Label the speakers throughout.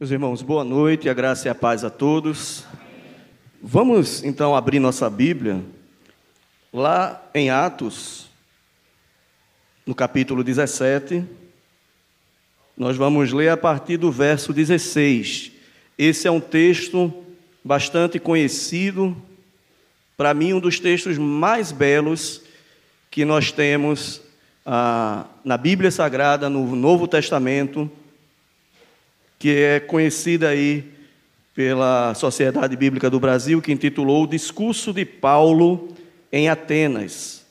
Speaker 1: Meus irmãos, boa noite, a graça e a paz a todos. Vamos então abrir nossa Bíblia lá em Atos, no capítulo 17. Nós vamos ler a partir do verso 16. Esse é um texto bastante conhecido, para mim, um dos textos mais belos que nós temos ah, na Bíblia Sagrada, no Novo Testamento que é conhecida aí pela Sociedade Bíblica do Brasil, que intitulou O Discurso de Paulo em Atenas.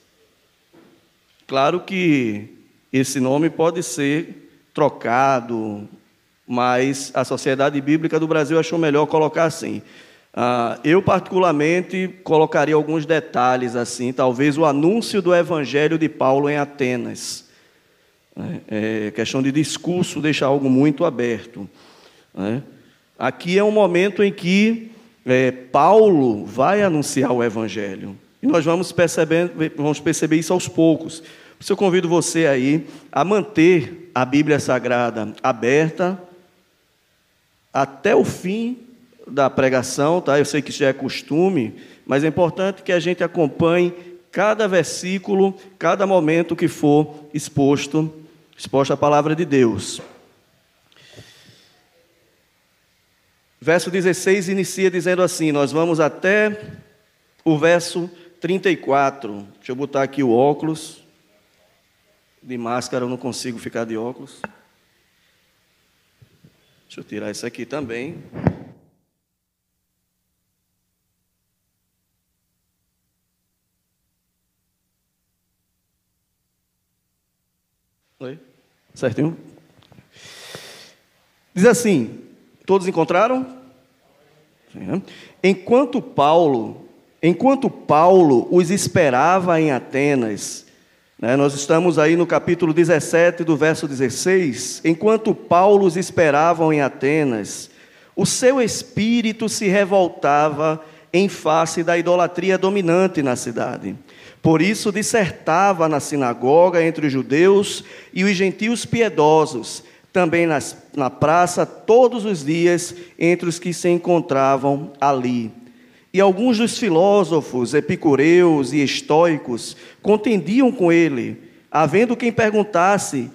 Speaker 1: Claro que esse nome pode ser trocado, mas a Sociedade Bíblica do Brasil achou melhor colocar assim. Uh, eu, particularmente, colocaria alguns detalhes assim, talvez o anúncio do Evangelho de Paulo em Atenas. Né? É, questão de discurso deixa algo muito aberto. Né? Aqui é um momento em que é, Paulo vai anunciar o Evangelho. E nós vamos vamos perceber isso aos poucos. Por isso eu convido você aí a manter a Bíblia Sagrada aberta até o fim da pregação, tá? Eu sei que já é costume, mas é importante que a gente acompanhe cada versículo, cada momento que for exposto exposta a palavra de Deus. Verso 16 inicia dizendo assim: Nós vamos até o verso 34. Deixa eu botar aqui o óculos. De máscara eu não consigo ficar de óculos. Deixa eu tirar isso aqui também. Certinho? Diz assim: Todos encontraram? Né? Enquanto Paulo, enquanto Paulo os esperava em Atenas, né, nós estamos aí no capítulo 17, do verso 16. Enquanto Paulo os esperavam em Atenas, o seu espírito se revoltava em face da idolatria dominante na cidade. Por isso dissertava na sinagoga entre os judeus e os gentios piedosos, também nas, na praça todos os dias entre os que se encontravam ali. E alguns dos filósofos, epicureus e estoicos contendiam com ele, havendo quem perguntasse: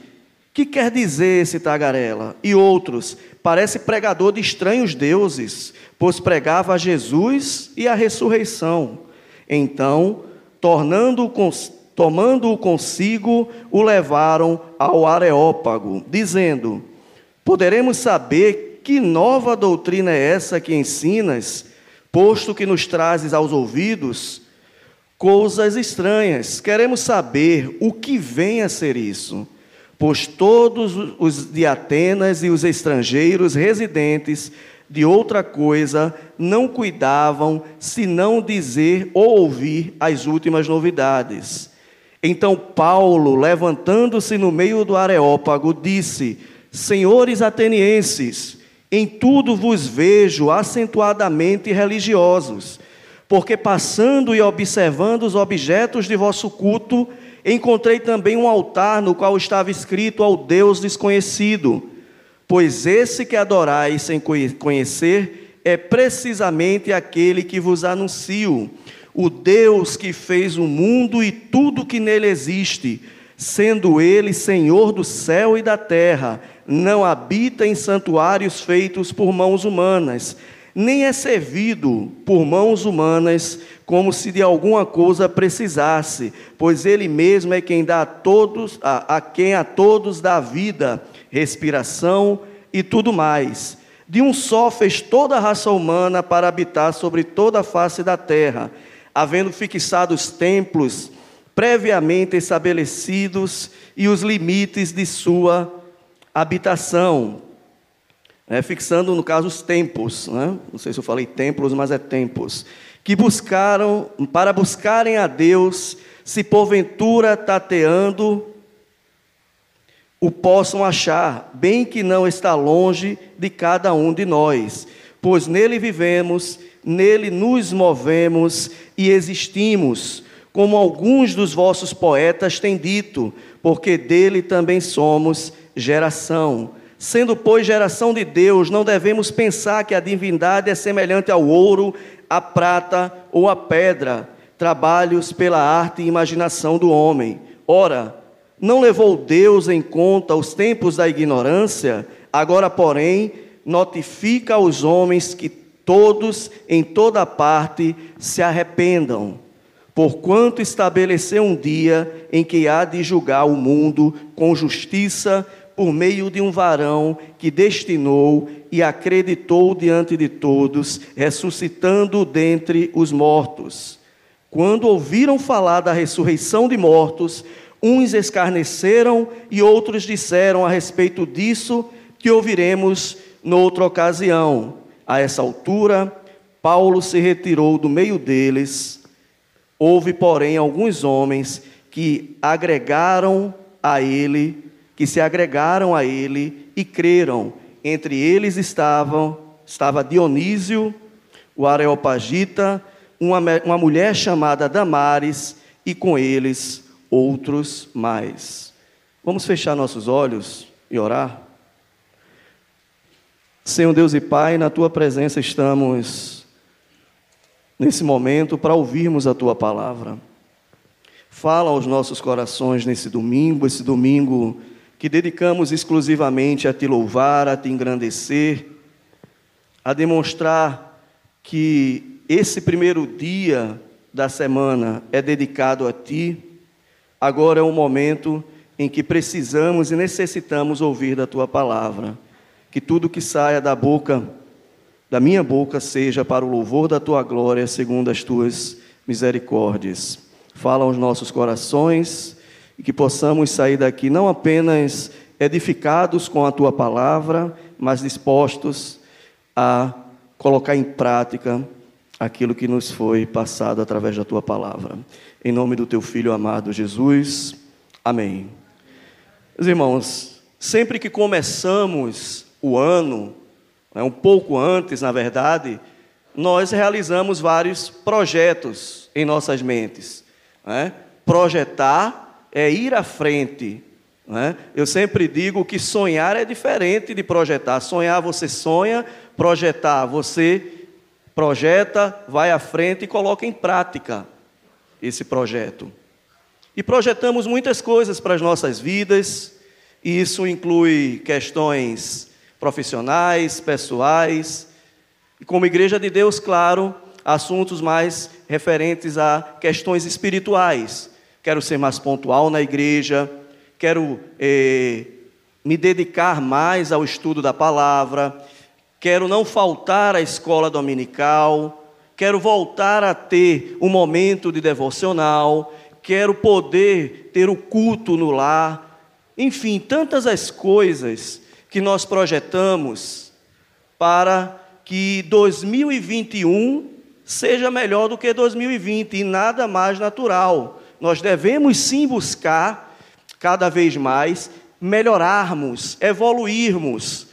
Speaker 1: que quer dizer esse tagarela? E outros, parece pregador de estranhos deuses, pois pregava a Jesus e a ressurreição. Então, tornando tomando-o consigo, o levaram ao Areópago, dizendo: Poderemos saber que nova doutrina é essa que ensinas, posto que nos trazes aos ouvidos coisas estranhas. Queremos saber o que vem a ser isso. Pois todos os de Atenas e os estrangeiros residentes de outra coisa não cuidavam senão dizer ou ouvir as últimas novidades. Então Paulo, levantando-se no meio do Areópago, disse: Senhores atenienses, em tudo vos vejo acentuadamente religiosos, porque passando e observando os objetos de vosso culto, encontrei também um altar no qual estava escrito ao Deus desconhecido pois esse que adorais sem conhecer é precisamente aquele que vos anuncio, o Deus que fez o mundo e tudo que nele existe, sendo ele Senhor do céu e da terra, não habita em santuários feitos por mãos humanas, nem é servido por mãos humanas como se de alguma coisa precisasse, pois ele mesmo é quem dá a todos, a, a quem a todos dá vida respiração e tudo mais. De um só fez toda a raça humana para habitar sobre toda a face da terra, havendo fixado os templos previamente estabelecidos e os limites de sua habitação. É, fixando, no caso, os tempos, né? não sei se eu falei templos, mas é tempos, que buscaram, para buscarem a Deus, se porventura tateando o possam achar, bem que não está longe de cada um de nós, pois nele vivemos, nele nos movemos e existimos, como alguns dos vossos poetas têm dito, porque dele também somos geração. Sendo, pois, geração de Deus, não devemos pensar que a divindade é semelhante ao ouro, à prata ou à pedra, trabalhos pela arte e imaginação do homem. Ora, não levou Deus em conta os tempos da ignorância, agora, porém, notifica aos homens que todos, em toda parte, se arrependam, porquanto estabeleceu um dia em que há de julgar o mundo com justiça por meio de um varão que destinou e acreditou diante de todos, ressuscitando dentre os mortos. Quando ouviram falar da ressurreição de mortos, Uns escarneceram e outros disseram a respeito disso que ouviremos noutra ocasião. A essa altura, Paulo se retirou do meio deles. Houve, porém, alguns homens que agregaram a ele, que se agregaram a ele e creram. Entre eles estavam estava Dionísio, o Areopagita, uma, uma mulher chamada Damares, e com eles outros mais. Vamos fechar nossos olhos e orar? Senhor Deus e Pai, na tua presença estamos nesse momento para ouvirmos a tua palavra. Fala aos nossos corações nesse domingo, esse domingo que dedicamos exclusivamente a te louvar, a te engrandecer, a demonstrar que esse primeiro dia da semana é dedicado a ti Agora é um momento em que precisamos e necessitamos ouvir da tua palavra. Que tudo que saia da boca, da minha boca, seja para o louvor da tua glória, segundo as tuas misericórdias. Fala aos nossos corações e que possamos sair daqui não apenas edificados com a tua palavra, mas dispostos a colocar em prática aquilo que nos foi passado através da tua palavra. Em nome do teu filho amado Jesus. Amém. Meus irmãos, sempre que começamos o ano, né, um pouco antes, na verdade, nós realizamos vários projetos em nossas mentes. Né? Projetar é ir à frente. Né? Eu sempre digo que sonhar é diferente de projetar. Sonhar você sonha, projetar você projeta, vai à frente e coloca em prática esse projeto. E projetamos muitas coisas para as nossas vidas, e isso inclui questões profissionais, pessoais, e como Igreja de Deus, claro, assuntos mais referentes a questões espirituais. Quero ser mais pontual na igreja, quero eh, me dedicar mais ao estudo da palavra, quero não faltar à escola dominical, quero voltar a ter um momento de devocional, quero poder ter o culto no lar, enfim, tantas as coisas que nós projetamos para que 2021 seja melhor do que 2020 e nada mais natural. Nós devemos sim buscar cada vez mais melhorarmos, evoluirmos,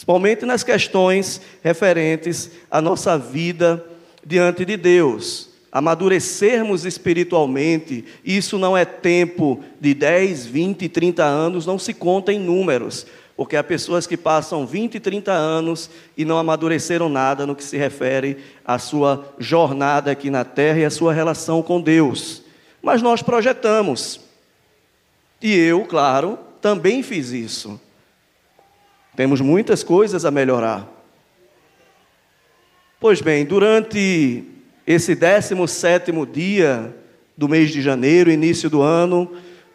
Speaker 1: principalmente nas questões referentes à nossa vida diante de Deus, amadurecermos espiritualmente, isso não é tempo de 10, 20, 30 anos, não se conta em números, porque há pessoas que passam 20, 30 anos e não amadureceram nada no que se refere à sua jornada aqui na terra e à sua relação com Deus. Mas nós projetamos. E eu, claro, também fiz isso. Temos muitas coisas a melhorar. Pois bem, durante esse 17 dia do mês de janeiro, início do ano,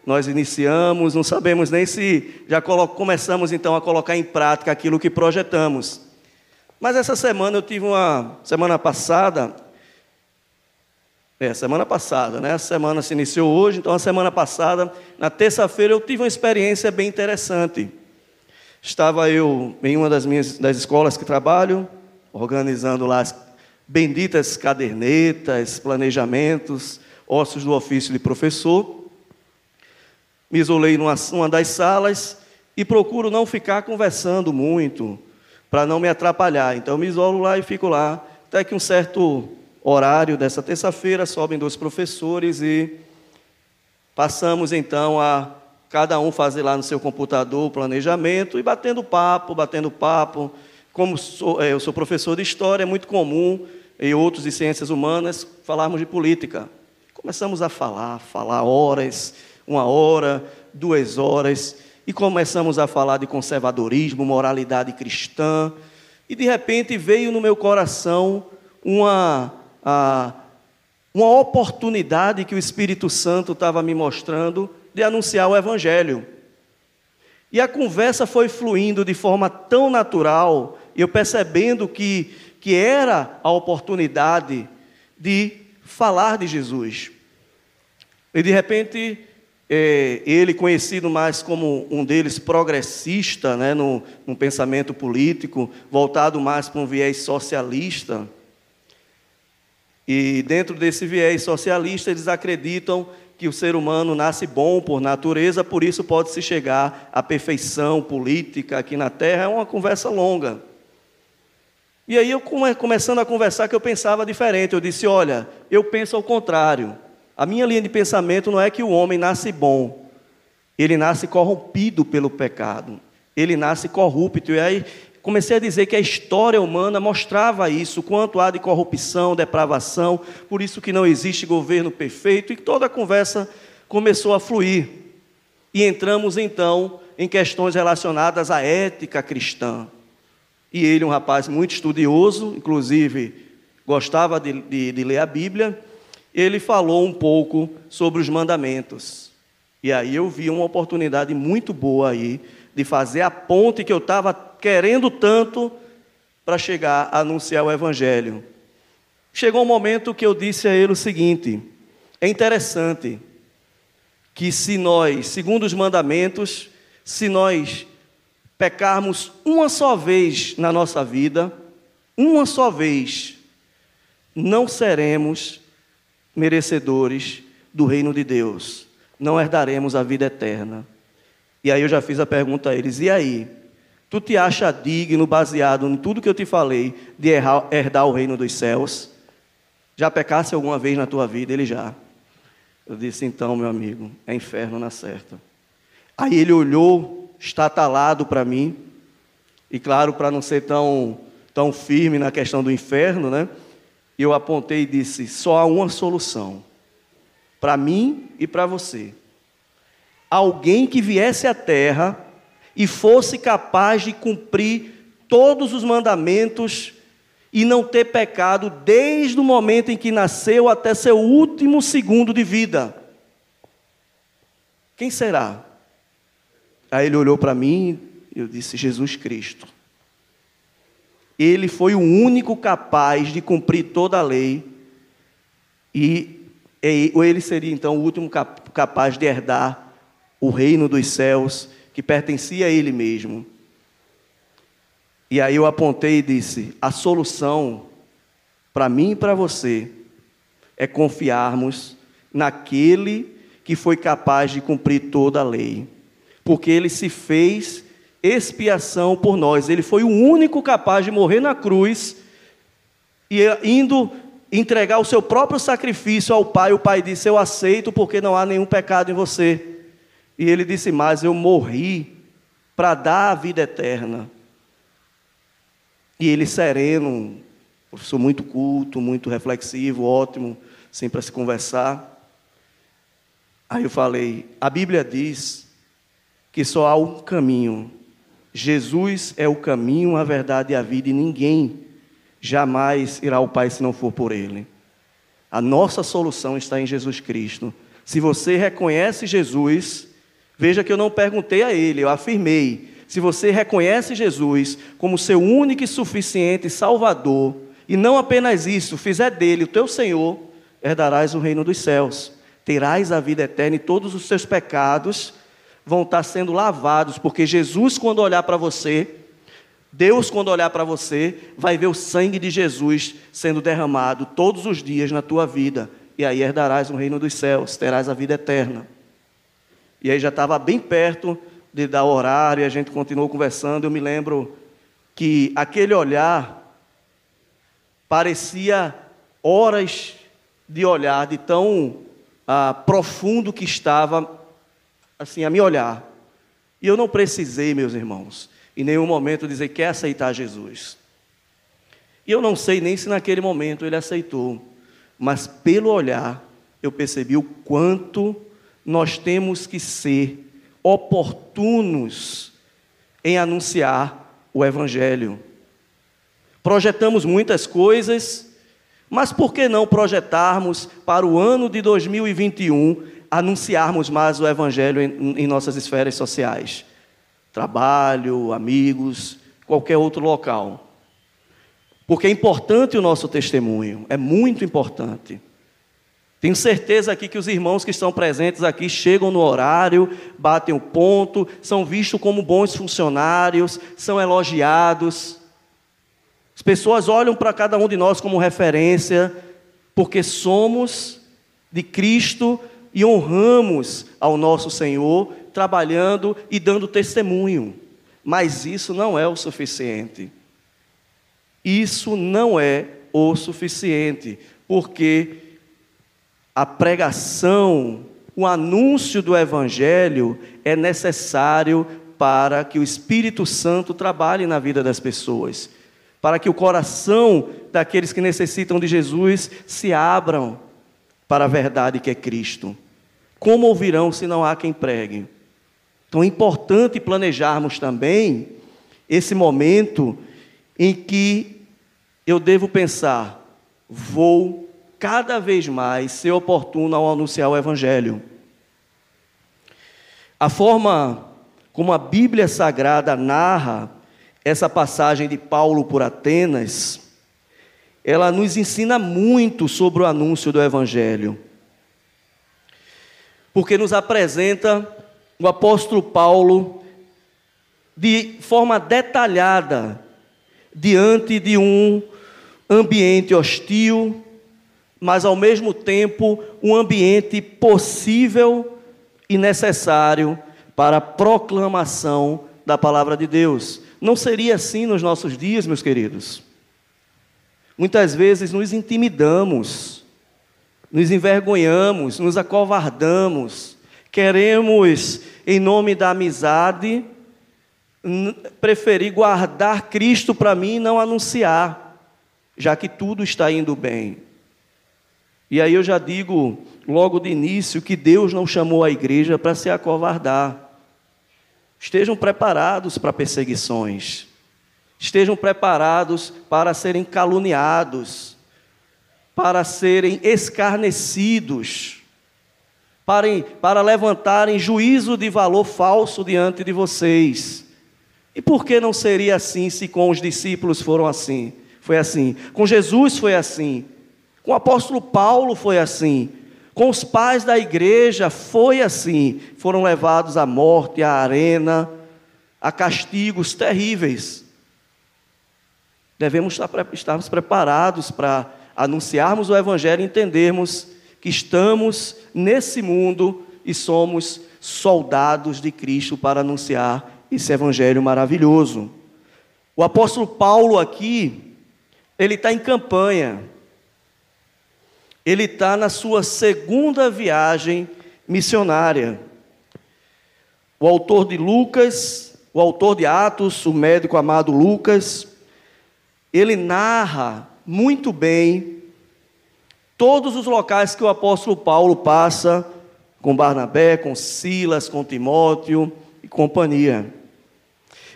Speaker 1: nós iniciamos, não sabemos nem se já começamos então a colocar em prática aquilo que projetamos. Mas essa semana eu tive uma semana passada, é, semana passada, né? A semana se iniciou hoje, então a semana passada, na terça-feira, eu tive uma experiência bem interessante. Estava eu em uma das minhas das escolas que trabalho, organizando lá as benditas cadernetas, planejamentos, ossos do ofício de professor. Me isolei numa, numa das salas e procuro não ficar conversando muito, para não me atrapalhar. Então, me isolo lá e fico lá, até que um certo horário dessa terça-feira sobem dois professores e passamos então a cada um fazer lá no seu computador o planejamento e batendo papo, batendo papo. Como sou, é, eu sou professor de história, é muito comum, e outros de ciências humanas, falarmos de política. Começamos a falar, falar horas, uma hora, duas horas, e começamos a falar de conservadorismo, moralidade cristã, e de repente veio no meu coração uma, a, uma oportunidade que o Espírito Santo estava me mostrando de anunciar o Evangelho. E a conversa foi fluindo de forma tão natural, eu percebendo que, que era a oportunidade de falar de Jesus. E de repente, é, ele, conhecido mais como um deles progressista, né, no, no pensamento político, voltado mais para um viés socialista, e dentro desse viés socialista, eles acreditam que o ser humano nasce bom por natureza, por isso pode-se chegar à perfeição política aqui na Terra. É uma conversa longa. E aí eu começando a conversar que eu pensava diferente. Eu disse: "Olha, eu penso ao contrário. A minha linha de pensamento não é que o homem nasce bom. Ele nasce corrompido pelo pecado. Ele nasce corrupto. E aí comecei a dizer que a história humana mostrava isso, quanto há de corrupção, depravação, por isso que não existe governo perfeito, e toda a conversa começou a fluir. E entramos então em questões relacionadas à ética cristã. E ele, um rapaz muito estudioso, inclusive gostava de, de, de ler a Bíblia, ele falou um pouco sobre os mandamentos. E aí eu vi uma oportunidade muito boa aí de fazer a ponte que eu estava querendo tanto para chegar a anunciar o Evangelho. Chegou um momento que eu disse a ele o seguinte: é interessante que, se nós, segundo os mandamentos, se nós pecarmos uma só vez na nossa vida, uma só vez, não seremos merecedores do reino de Deus, não herdaremos a vida eterna. E aí eu já fiz a pergunta a eles: e aí? Tu te acha digno, baseado em tudo que eu te falei, de herdar o reino dos céus? Já pecasse alguma vez na tua vida? Ele já. Eu disse: então, meu amigo, é inferno na certa. Aí ele olhou, estatalado para mim, e claro, para não ser tão, tão firme na questão do inferno, né? Eu apontei e disse: só há uma solução, para mim e para você alguém que viesse à terra e fosse capaz de cumprir todos os mandamentos e não ter pecado desde o momento em que nasceu até seu último segundo de vida. Quem será? Aí ele olhou para mim e eu disse: Jesus Cristo. Ele foi o único capaz de cumprir toda a lei e ele seria então o último capaz de herdar o reino dos céus que pertencia a Ele mesmo. E aí eu apontei e disse: a solução para mim e para você é confiarmos naquele que foi capaz de cumprir toda a lei, porque ele se fez expiação por nós. Ele foi o único capaz de morrer na cruz e indo entregar o seu próprio sacrifício ao Pai. O Pai disse: Eu aceito, porque não há nenhum pecado em você. E ele disse mais: Eu morri para dar a vida eterna. E ele, sereno, professor muito culto, muito reflexivo, ótimo, sempre para se conversar. Aí eu falei: A Bíblia diz que só há um caminho. Jesus é o caminho, a verdade e a vida, e ninguém jamais irá ao Pai se não for por Ele. A nossa solução está em Jesus Cristo. Se você reconhece Jesus, Veja que eu não perguntei a ele, eu afirmei: se você reconhece Jesus como seu único e suficiente Salvador, e não apenas isso, fizer dele o teu Senhor, herdarás o reino dos céus, terás a vida eterna e todos os seus pecados vão estar sendo lavados, porque Jesus, quando olhar para você, Deus, quando olhar para você, vai ver o sangue de Jesus sendo derramado todos os dias na tua vida, e aí herdarás o reino dos céus, terás a vida eterna. E aí já estava bem perto de dar o horário, e a gente continuou conversando. Eu me lembro que aquele olhar parecia horas de olhar, de tão ah, profundo que estava assim a me olhar. E eu não precisei, meus irmãos, em nenhum momento dizer que quer aceitar Jesus. E eu não sei nem se naquele momento ele aceitou, mas pelo olhar eu percebi o quanto nós temos que ser oportunos em anunciar o Evangelho. Projetamos muitas coisas, mas por que não projetarmos para o ano de 2021 anunciarmos mais o Evangelho em, em nossas esferas sociais? Trabalho, amigos, qualquer outro local. Porque é importante o nosso testemunho, é muito importante. Tenho certeza aqui que os irmãos que estão presentes aqui chegam no horário, batem o ponto, são vistos como bons funcionários, são elogiados. As pessoas olham para cada um de nós como referência, porque somos de Cristo e honramos ao nosso Senhor, trabalhando e dando testemunho. Mas isso não é o suficiente. Isso não é o suficiente, porque a pregação, o anúncio do Evangelho é necessário para que o Espírito Santo trabalhe na vida das pessoas, para que o coração daqueles que necessitam de Jesus se abram para a verdade que é Cristo. Como ouvirão se não há quem pregue? Então é importante planejarmos também esse momento em que eu devo pensar: vou cada vez mais ser oportuno ao anunciar o Evangelho. A forma como a Bíblia Sagrada narra essa passagem de Paulo por Atenas, ela nos ensina muito sobre o anúncio do Evangelho. Porque nos apresenta o apóstolo Paulo de forma detalhada diante de um ambiente hostil, mas ao mesmo tempo um ambiente possível e necessário para a proclamação da palavra de Deus. Não seria assim nos nossos dias, meus queridos? Muitas vezes nos intimidamos, nos envergonhamos, nos acovardamos, queremos, em nome da amizade, preferir guardar Cristo para mim e não anunciar, já que tudo está indo bem. E aí eu já digo logo de início que Deus não chamou a igreja para se acovardar. Estejam preparados para perseguições. Estejam preparados para serem caluniados, para serem escarnecidos, para, para levantarem juízo de valor falso diante de vocês. E por que não seria assim se com os discípulos foram assim? Foi assim. Com Jesus foi assim. Com o apóstolo Paulo foi assim. Com os pais da igreja foi assim. Foram levados à morte, à arena, a castigos terríveis. Devemos estar, estarmos preparados para anunciarmos o Evangelho e entendermos que estamos nesse mundo e somos soldados de Cristo para anunciar esse Evangelho maravilhoso. O apóstolo Paulo aqui, ele está em campanha ele está na sua segunda viagem missionária. O autor de Lucas, o autor de Atos, o médico amado Lucas, ele narra muito bem todos os locais que o apóstolo Paulo passa com Barnabé, com Silas, com Timóteo e companhia.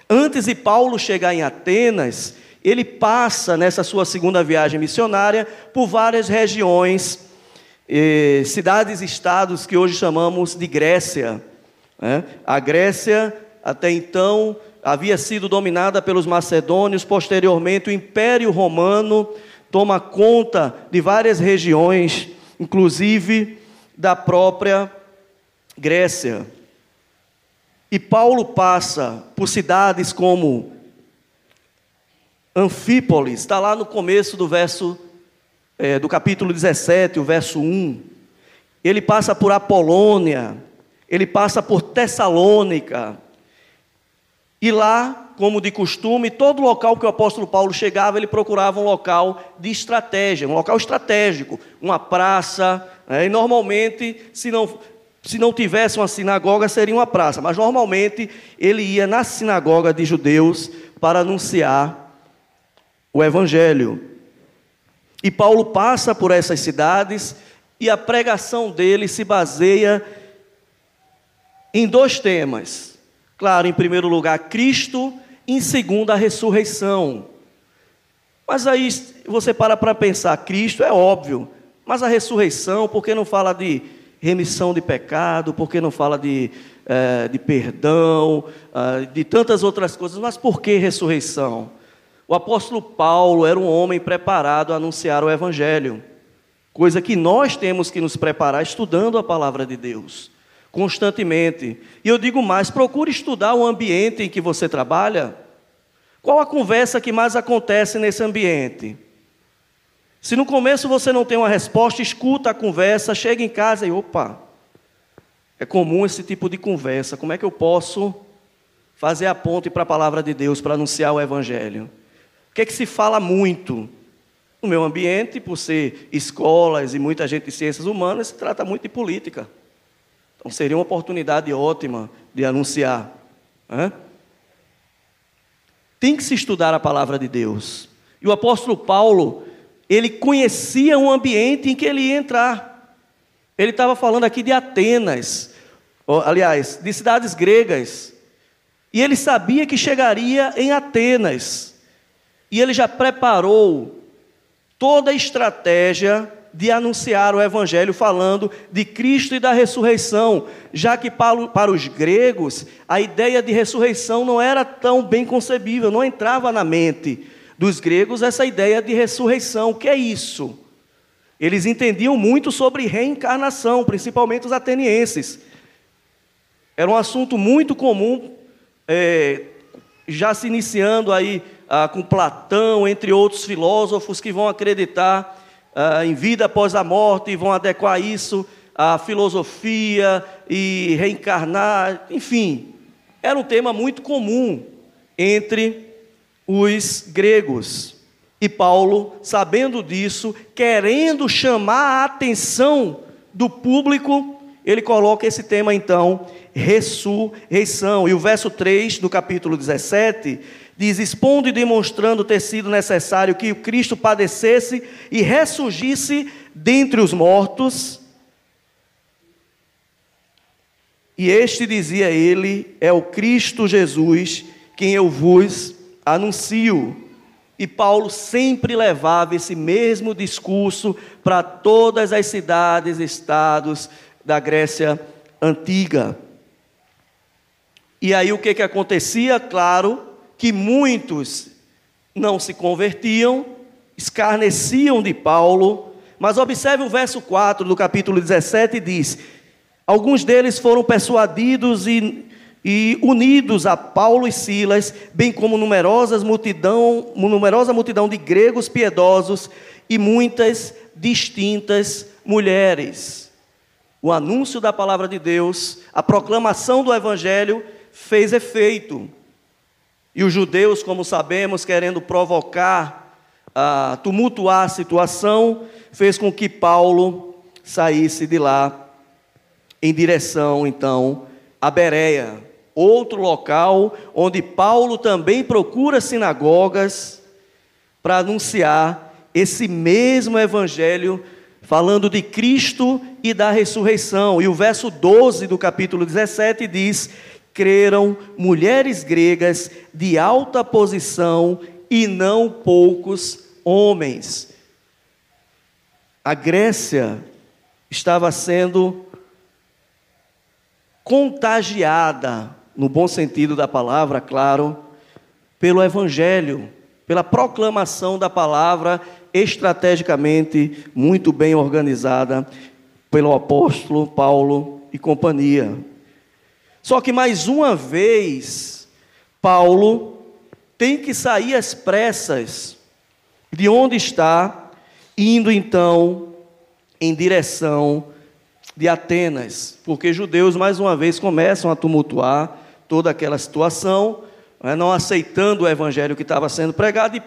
Speaker 1: Antes de Paulo chegar em Atenas, ele passa nessa sua segunda viagem missionária por várias regiões, eh, cidades e estados que hoje chamamos de Grécia. Né? A Grécia, até então, havia sido dominada pelos macedônios, posteriormente, o Império Romano toma conta de várias regiões, inclusive da própria Grécia. E Paulo passa por cidades como Anfípolis, está lá no começo do verso, é, do capítulo 17, o verso 1. Ele passa por Apolônia, ele passa por Tessalônica. E lá, como de costume, todo local que o apóstolo Paulo chegava, ele procurava um local de estratégia, um local estratégico, uma praça. Né? E normalmente, se não se não tivesse uma sinagoga, seria uma praça, mas normalmente ele ia na sinagoga de judeus para anunciar o evangelho. E Paulo passa por essas cidades e a pregação dele se baseia em dois temas. Claro, em primeiro lugar, Cristo, em segundo, a ressurreição. Mas aí você para para pensar, Cristo é óbvio, mas a ressurreição, por que não fala de remissão de pecado, por que não fala de, é, de perdão, é, de tantas outras coisas, mas por que ressurreição? O apóstolo Paulo era um homem preparado a anunciar o Evangelho, coisa que nós temos que nos preparar estudando a palavra de Deus, constantemente. E eu digo mais: procure estudar o ambiente em que você trabalha. Qual a conversa que mais acontece nesse ambiente? Se no começo você não tem uma resposta, escuta a conversa, chega em casa e opa, é comum esse tipo de conversa. Como é que eu posso fazer a ponte para a palavra de Deus, para anunciar o Evangelho? Que é que se fala muito? No meu ambiente, por ser escolas e muita gente de ciências humanas, se trata muito de política. Então seria uma oportunidade ótima de anunciar. Tem que se estudar a palavra de Deus. E o apóstolo Paulo, ele conhecia o ambiente em que ele ia entrar. Ele estava falando aqui de Atenas, aliás, de cidades gregas. E ele sabia que chegaria em Atenas. E ele já preparou toda a estratégia de anunciar o Evangelho falando de Cristo e da ressurreição, já que para, os gregos a ideia de ressurreição não era tão bem concebível, não entrava na mente dos gregos essa ideia de ressurreição. O que é isso? Eles entendiam muito sobre reencarnação, principalmente os atenienses. Era um assunto muito comum, é, já se iniciando aí ah, com Platão, entre outros filósofos que vão acreditar ah, em vida após a morte e vão adequar isso à filosofia e reencarnar, enfim. Era um tema muito comum entre os gregos. E Paulo, sabendo disso, querendo chamar a atenção do público, ele coloca esse tema então, ressurreição. E o verso 3 do capítulo 17 diz: Expondo e demonstrando ter sido necessário que o Cristo padecesse e ressurgisse dentre os mortos. E este, dizia ele, é o Cristo Jesus, quem eu vos anuncio. E Paulo sempre levava esse mesmo discurso para todas as cidades estados da Grécia antiga. E aí o que, que acontecia? Claro que muitos não se convertiam, escarneciam de Paulo, mas observe o verso 4 do capítulo 17 diz: Alguns deles foram persuadidos e e unidos a Paulo e Silas, bem como numerosas multidão, numerosa multidão de gregos piedosos e muitas distintas mulheres. O anúncio da palavra de Deus, a proclamação do evangelho fez efeito. E os judeus, como sabemos, querendo provocar, uh, tumultuar a situação, fez com que Paulo saísse de lá em direção, então, a Bereia outro local onde Paulo também procura sinagogas para anunciar esse mesmo evangelho, falando de Cristo e da ressurreição. E o verso 12 do capítulo 17 diz: Creram mulheres gregas de alta posição e não poucos homens. A Grécia estava sendo contagiada no bom sentido da palavra, claro, pelo Evangelho, pela proclamação da palavra estrategicamente muito bem organizada pelo apóstolo Paulo e companhia. Só que mais uma vez, Paulo tem que sair às pressas de onde está, indo então em direção de Atenas, porque judeus mais uma vez começam a tumultuar toda aquela situação, né, não aceitando o evangelho que estava sendo pregado, e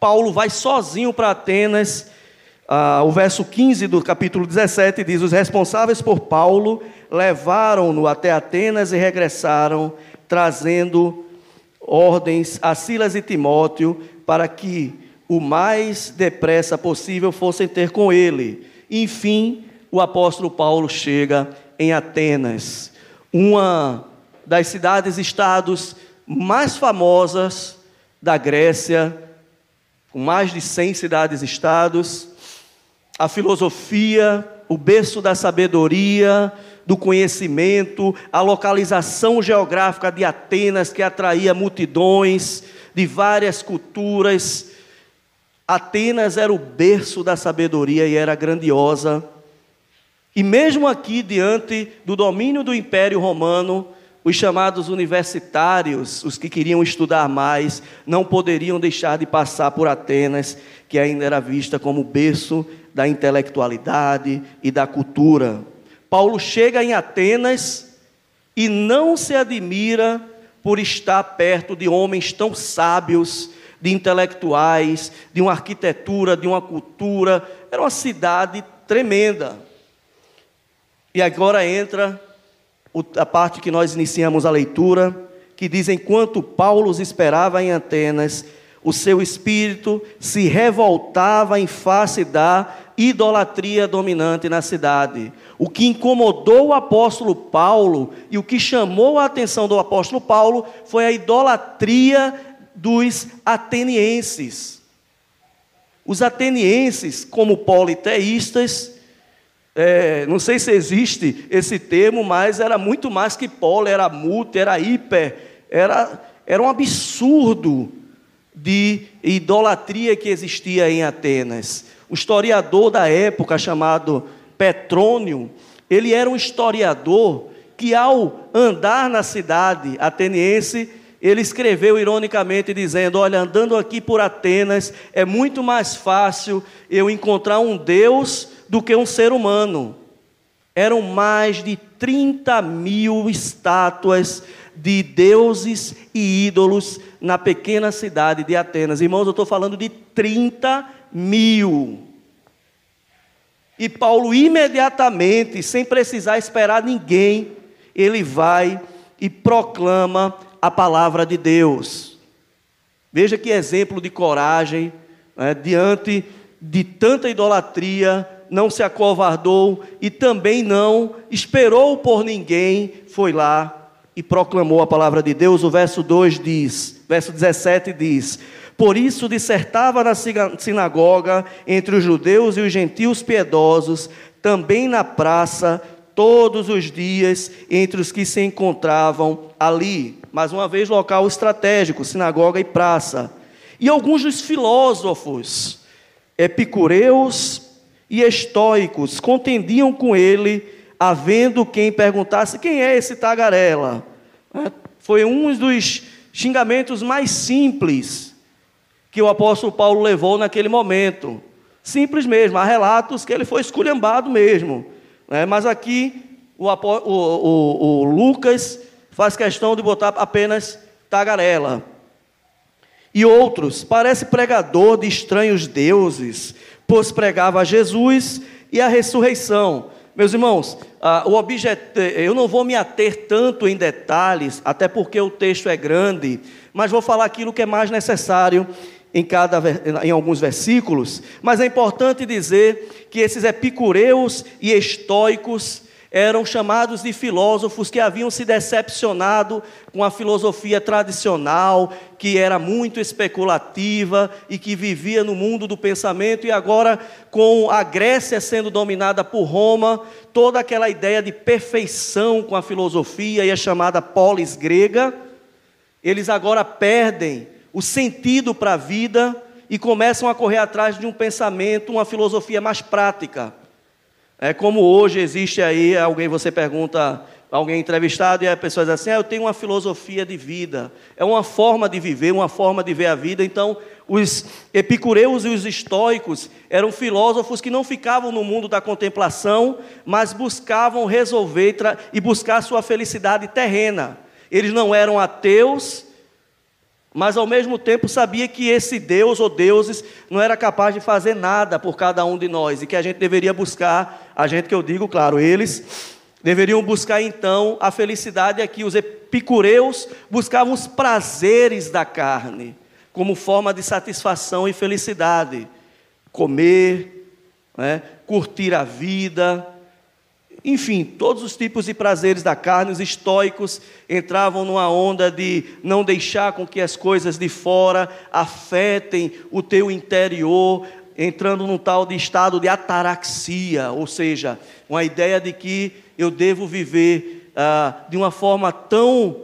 Speaker 1: Paulo vai sozinho para Atenas, Ah, o verso 15 do capítulo 17 diz: Os responsáveis por Paulo levaram-no até Atenas e regressaram, trazendo ordens a Silas e Timóteo para que o mais depressa possível fossem ter com ele. Enfim, o apóstolo Paulo chega em Atenas, uma das cidades-estados mais famosas da Grécia, com mais de 100 cidades-estados. A filosofia, o berço da sabedoria, do conhecimento, a localização geográfica de Atenas que atraía multidões de várias culturas. Atenas era o berço da sabedoria e era grandiosa. E mesmo aqui, diante do domínio do Império Romano, os chamados universitários, os que queriam estudar mais, não poderiam deixar de passar por Atenas, que ainda era vista como berço da intelectualidade e da cultura. Paulo chega em Atenas e não se admira por estar perto de homens tão sábios, de intelectuais, de uma arquitetura, de uma cultura. Era uma cidade tremenda. E agora entra a parte que nós iniciamos a leitura, que diz: Enquanto Paulo os esperava em Atenas, o seu espírito se revoltava em face da idolatria dominante na cidade. O que incomodou o apóstolo Paulo e o que chamou a atenção do apóstolo Paulo foi a idolatria dos atenienses. Os atenienses, como politeístas, é, não sei se existe esse termo, mas era muito mais que polo, era multi, era hiper, era, era um absurdo de idolatria que existia em Atenas. O historiador da época, chamado Petrônio, ele era um historiador que, ao andar na cidade ateniense, ele escreveu ironicamente dizendo: Olha, andando aqui por Atenas, é muito mais fácil eu encontrar um Deus do que um ser humano. Eram mais de 30 mil estátuas de deuses e ídolos na pequena cidade de Atenas. Irmãos, eu estou falando de 30 mil. E Paulo, imediatamente, sem precisar esperar ninguém, ele vai e proclama a palavra de Deus. Veja que exemplo de coragem né, diante de tanta idolatria, não se acovardou e também não esperou por ninguém, foi lá e proclamou a palavra de Deus. O verso 2 diz, verso 17 diz: Por isso dissertava na sinagoga entre os judeus e os gentios piedosos, também na praça, todos os dias, entre os que se encontravam ali. Mais uma vez, local estratégico, sinagoga e praça. E alguns dos filósofos, epicureus, e estoicos contendiam com ele, havendo quem perguntasse: quem é esse tagarela? É, foi um dos xingamentos mais simples que o apóstolo Paulo levou naquele momento. Simples mesmo, há relatos que ele foi esculhambado mesmo. Né? Mas aqui o, o, o, o Lucas faz questão de botar apenas tagarela. E outros, parece pregador de estranhos deuses, pois pregava Jesus e a ressurreição. Meus irmãos, ah, o objeto, eu não vou me ater tanto em detalhes, até porque o texto é grande, mas vou falar aquilo que é mais necessário em, cada, em alguns versículos. Mas é importante dizer que esses epicureus e estoicos eram chamados de filósofos que haviam se decepcionado com a filosofia tradicional, que era muito especulativa e que vivia no mundo do pensamento, e agora, com a Grécia sendo dominada por Roma, toda aquela ideia de perfeição com a filosofia e a chamada polis grega, eles agora perdem o sentido para a vida e começam a correr atrás de um pensamento, uma filosofia mais prática é como hoje existe aí, alguém você pergunta, alguém entrevistado, e a pessoa diz assim: ah, eu tenho uma filosofia de vida, é uma forma de viver, uma forma de ver a vida. Então, os epicureus e os estoicos eram filósofos que não ficavam no mundo da contemplação, mas buscavam resolver e buscar sua felicidade terrena. Eles não eram ateus, mas ao mesmo tempo sabia que esse Deus ou deuses não era capaz de fazer nada por cada um de nós e que a gente deveria buscar, a gente que eu digo, claro, eles deveriam buscar então a felicidade aqui. Os epicureus buscavam os prazeres da carne como forma de satisfação e felicidade, comer, né, curtir a vida, enfim, todos os tipos de prazeres da carne, os estoicos entravam numa onda de não deixar com que as coisas de fora afetem o teu interior, entrando num tal de estado de ataraxia, ou seja, uma ideia de que eu devo viver ah, de uma forma tão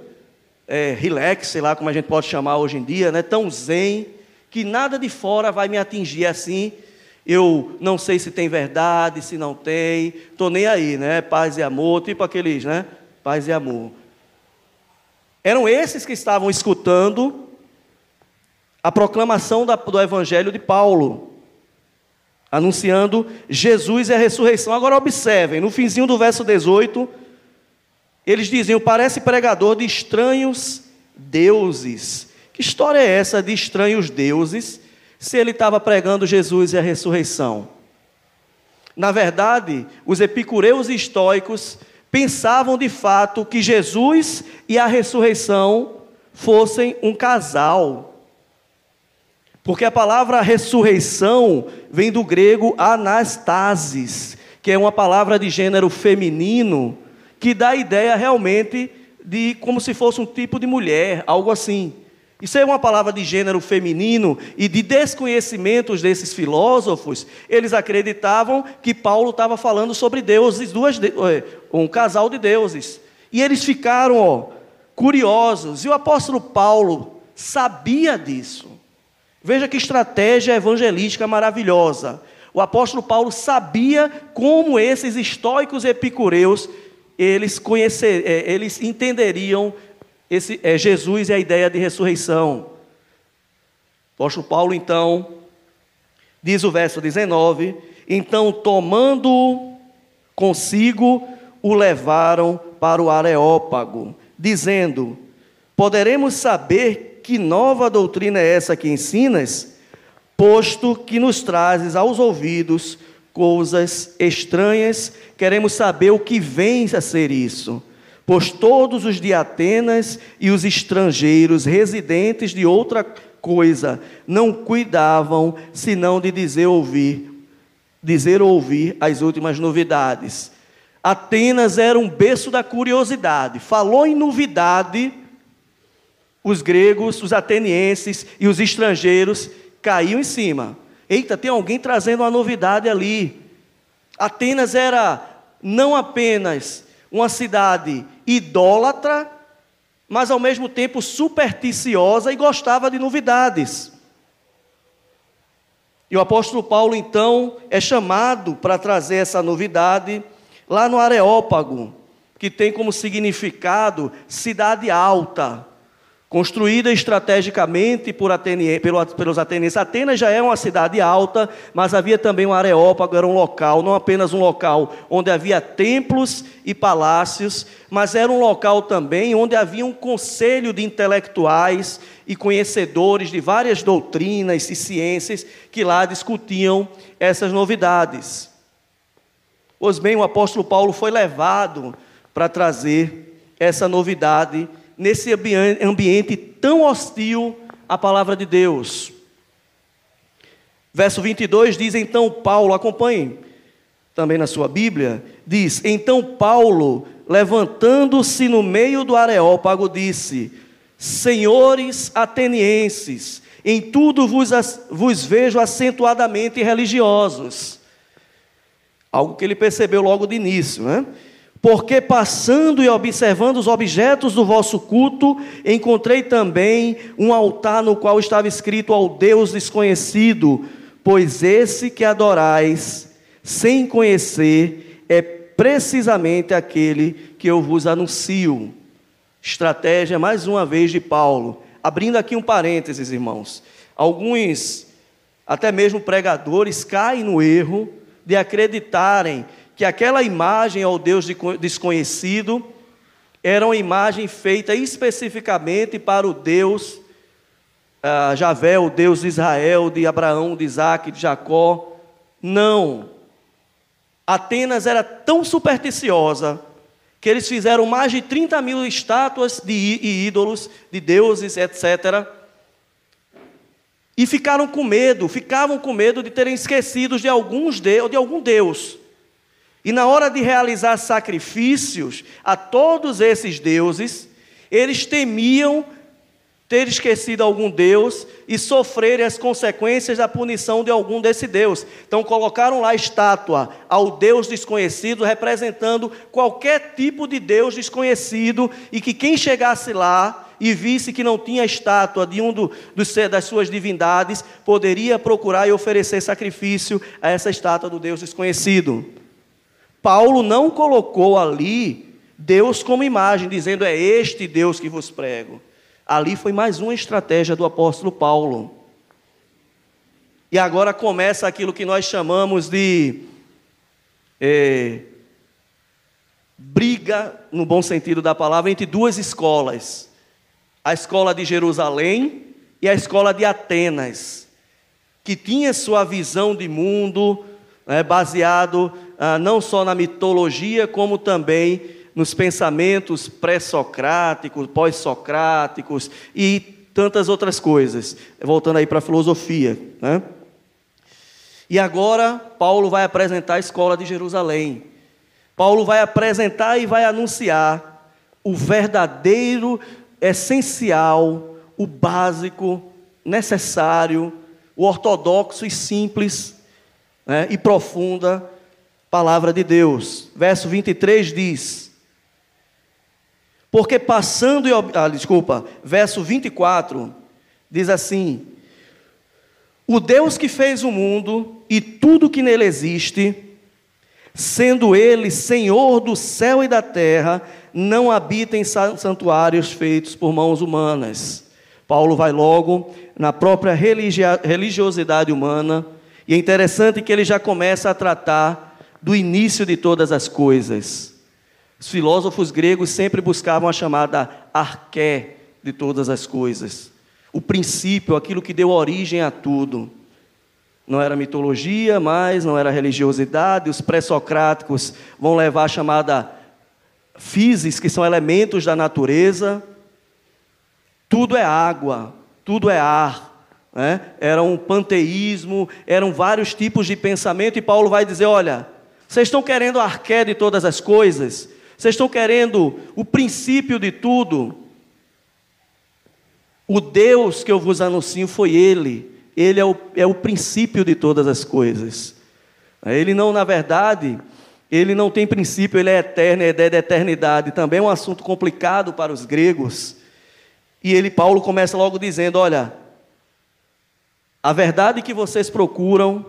Speaker 1: é, relax, sei lá como a gente pode chamar hoje em dia, né, tão zen, que nada de fora vai me atingir assim eu não sei se tem verdade, se não tem, estou nem aí, né? Paz e amor, tipo aqueles, né? Paz e amor. Eram esses que estavam escutando a proclamação do Evangelho de Paulo, anunciando Jesus e a ressurreição. Agora observem, no finzinho do verso 18, eles diziam: parece pregador de estranhos deuses. Que história é essa de estranhos deuses? se ele estava pregando Jesus e a ressurreição. Na verdade, os epicureus e estoicos pensavam de fato que Jesus e a ressurreição fossem um casal. Porque a palavra ressurreição vem do grego anastasis, que é uma palavra de gênero feminino, que dá a ideia realmente de como se fosse um tipo de mulher, algo assim. Isso é uma palavra de gênero feminino e de desconhecimentos desses filósofos. Eles acreditavam que Paulo estava falando sobre deuses, duas, é, um casal de deuses. E eles ficaram ó, curiosos. E o apóstolo Paulo sabia disso. Veja que estratégia evangelística maravilhosa. O apóstolo Paulo sabia como esses estoicos epicureus eles, conhecer, é, eles entenderiam esse é Jesus e a ideia de ressurreição. O apóstolo Paulo, então, diz o verso 19: Então, tomando consigo, o levaram para o Areópago, dizendo: Poderemos saber que nova doutrina é essa que ensinas, posto que nos trazes aos ouvidos coisas estranhas, queremos saber o que vem a ser isso pois todos os de Atenas e os estrangeiros residentes de outra coisa não cuidavam senão de dizer ouvir, dizer ouvir as últimas novidades. Atenas era um berço da curiosidade. Falou em novidade, os gregos, os atenienses e os estrangeiros caíam em cima. Eita, tem alguém trazendo uma novidade ali. Atenas era não apenas uma cidade idólatra, mas ao mesmo tempo supersticiosa e gostava de novidades. E o apóstolo Paulo, então, é chamado para trazer essa novidade lá no Areópago, que tem como significado cidade alta, Construída estrategicamente por Atene, pelos atenienses, Atenas já é uma cidade alta, mas havia também um areópago, era um local, não apenas um local onde havia templos e palácios, mas era um local também onde havia um conselho de intelectuais e conhecedores de várias doutrinas e ciências que lá discutiam essas novidades. Pois bem, o apóstolo Paulo foi levado para trazer essa novidade nesse ambiente tão hostil à palavra de Deus. Verso 22 diz: Então Paulo, acompanhe também na sua Bíblia, diz: Então Paulo, levantando-se no meio do Areópago, disse: Senhores atenienses, em tudo vos, vos vejo acentuadamente religiosos. Algo que ele percebeu logo de início, né? Porque passando e observando os objetos do vosso culto, encontrei também um altar no qual estava escrito ao Deus desconhecido, pois esse que adorais sem conhecer é precisamente aquele que eu vos anuncio. Estratégia, mais uma vez, de Paulo. Abrindo aqui um parênteses, irmãos. Alguns, até mesmo pregadores, caem no erro de acreditarem que aquela imagem ao Deus desconhecido era uma imagem feita especificamente para o Deus ah, Javé, o Deus de Israel, de Abraão, de Isaac, de Jacó. Não. Atenas era tão supersticiosa que eles fizeram mais de 30 mil estátuas de ídolos, de deuses, etc. E ficaram com medo, ficavam com medo de terem esquecido de, alguns de, de algum Deus. E na hora de realizar sacrifícios a todos esses deuses, eles temiam ter esquecido algum Deus e sofrerem as consequências da punição de algum desse Deus. Então colocaram lá estátua ao Deus desconhecido, representando qualquer tipo de Deus desconhecido, e que quem chegasse lá e visse que não tinha estátua de um do, dos, das suas divindades, poderia procurar e oferecer sacrifício a essa estátua do Deus desconhecido. Paulo não colocou ali Deus como imagem, dizendo é este Deus que vos prego. Ali foi mais uma estratégia do apóstolo Paulo. E agora começa aquilo que nós chamamos de é, briga, no bom sentido da palavra, entre duas escolas: a escola de Jerusalém e a escola de Atenas, que tinha sua visão de mundo né, baseado ah, não só na mitologia, como também nos pensamentos pré-socráticos, pós-socráticos e tantas outras coisas. Voltando aí para a filosofia. Né? E agora, Paulo vai apresentar a escola de Jerusalém. Paulo vai apresentar e vai anunciar o verdadeiro, essencial, o básico, necessário, o ortodoxo e simples né, e profunda palavra de Deus. Verso 23 diz: porque passando e. Ah, desculpa, verso 24 diz assim: O Deus que fez o mundo e tudo que nele existe, sendo ele Senhor do céu e da terra, não habita em santuários feitos por mãos humanas. Paulo vai logo na própria religiosidade humana, e é interessante que ele já começa a tratar do início de todas as coisas. Os filósofos gregos sempre buscavam a chamada arqué de todas as coisas. O princípio, aquilo que deu origem a tudo. Não era mitologia, mas não era religiosidade. Os pré-socráticos vão levar a chamada physis, que são elementos da natureza. Tudo é água, tudo é ar. Né? Era um panteísmo, eram vários tipos de pensamento, e Paulo vai dizer: olha, vocês estão querendo a arqué de todas as coisas, vocês estão querendo o princípio de tudo? O Deus que eu vos anuncio foi Ele. Ele é o, é o princípio de todas as coisas. Ele não, na verdade, ele não tem princípio, ele é eterno, é ideia da eternidade. Também é um assunto complicado para os gregos. E ele, Paulo, começa logo dizendo: olha, a verdade que vocês procuram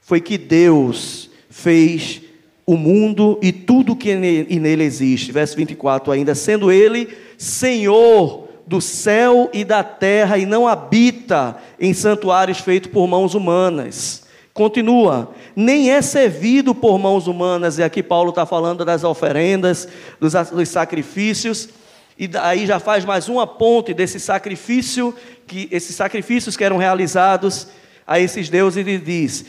Speaker 1: foi que Deus fez o mundo e tudo que nele existe. Verso 24 ainda, sendo ele Senhor do céu e da terra e não habita em santuários feitos por mãos humanas. Continua, nem é servido por mãos humanas, e aqui Paulo está falando das oferendas, dos, dos sacrifícios, e aí já faz mais uma ponte desse sacrifício, que esses sacrifícios que eram realizados a esses deuses, ele diz,